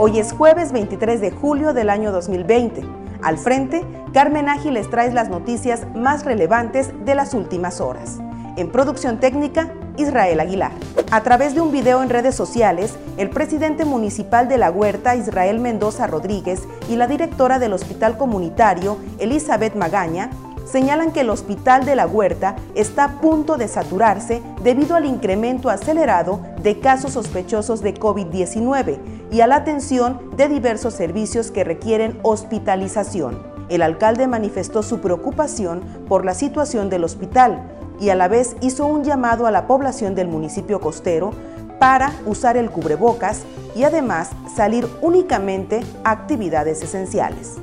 Hoy es jueves 23 de julio del año 2020. Al frente, Carmen Ágil les trae las noticias más relevantes de las últimas horas. En producción técnica, Israel Aguilar. A través de un video en redes sociales, el presidente municipal de La Huerta, Israel Mendoza Rodríguez, y la directora del Hospital Comunitario, Elizabeth Magaña, señalan que el Hospital de la Huerta está a punto de saturarse debido al incremento acelerado de casos sospechosos de COVID-19 y a la atención de diversos servicios que requieren hospitalización. El alcalde manifestó su preocupación por la situación del hospital y a la vez hizo un llamado a la población del municipio costero para usar el cubrebocas y además salir únicamente a actividades esenciales.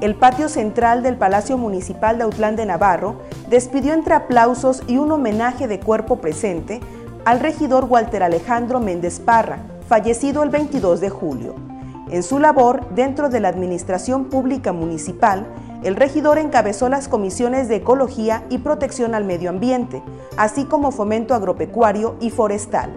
El patio central del Palacio Municipal de Autlán de Navarro despidió entre aplausos y un homenaje de cuerpo presente al regidor Walter Alejandro Méndez Parra, fallecido el 22 de julio. En su labor dentro de la Administración Pública Municipal, el regidor encabezó las comisiones de Ecología y Protección al Medio Ambiente, así como Fomento Agropecuario y Forestal.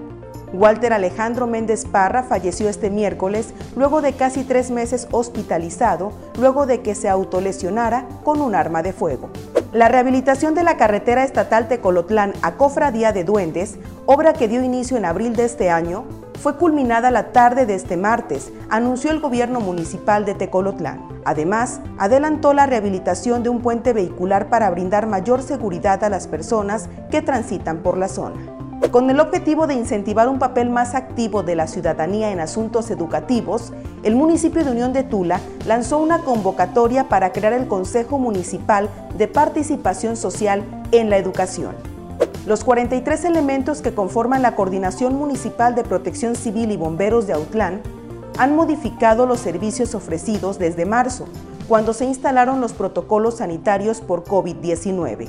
Walter Alejandro Méndez Parra falleció este miércoles luego de casi tres meses hospitalizado, luego de que se autolesionara con un arma de fuego. La rehabilitación de la carretera estatal Tecolotlán a Cofradía de Duendes, obra que dio inicio en abril de este año, fue culminada la tarde de este martes, anunció el gobierno municipal de Tecolotlán. Además, adelantó la rehabilitación de un puente vehicular para brindar mayor seguridad a las personas que transitan por la zona. Con el objetivo de incentivar un papel más activo de la ciudadanía en asuntos educativos, el municipio de Unión de Tula lanzó una convocatoria para crear el Consejo Municipal de Participación Social en la Educación. Los 43 elementos que conforman la Coordinación Municipal de Protección Civil y Bomberos de Autlán han modificado los servicios ofrecidos desde marzo, cuando se instalaron los protocolos sanitarios por COVID-19.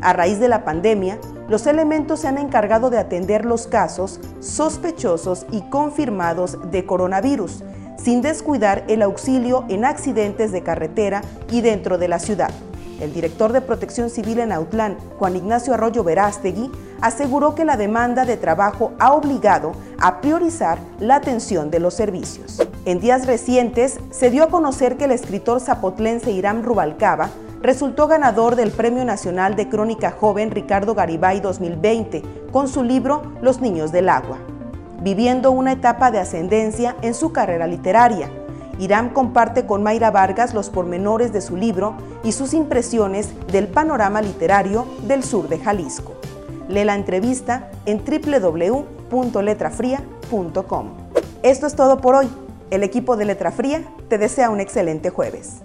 A raíz de la pandemia, los elementos se han encargado de atender los casos sospechosos y confirmados de coronavirus, sin descuidar el auxilio en accidentes de carretera y dentro de la ciudad. El director de Protección Civil en Autlán, Juan Ignacio Arroyo Verástegui, aseguró que la demanda de trabajo ha obligado a priorizar la atención de los servicios. En días recientes se dio a conocer que el escritor zapotlense Irán Rubalcaba resultó ganador del Premio Nacional de Crónica Joven Ricardo Garibay 2020 con su libro Los Niños del Agua, viviendo una etapa de ascendencia en su carrera literaria Irán comparte con Mayra Vargas los pormenores de su libro y sus impresiones del panorama literario del sur de Jalisco. Lee la entrevista en www.letrafría.com. Esto es todo por hoy. El equipo de Letra Fría te desea un excelente jueves.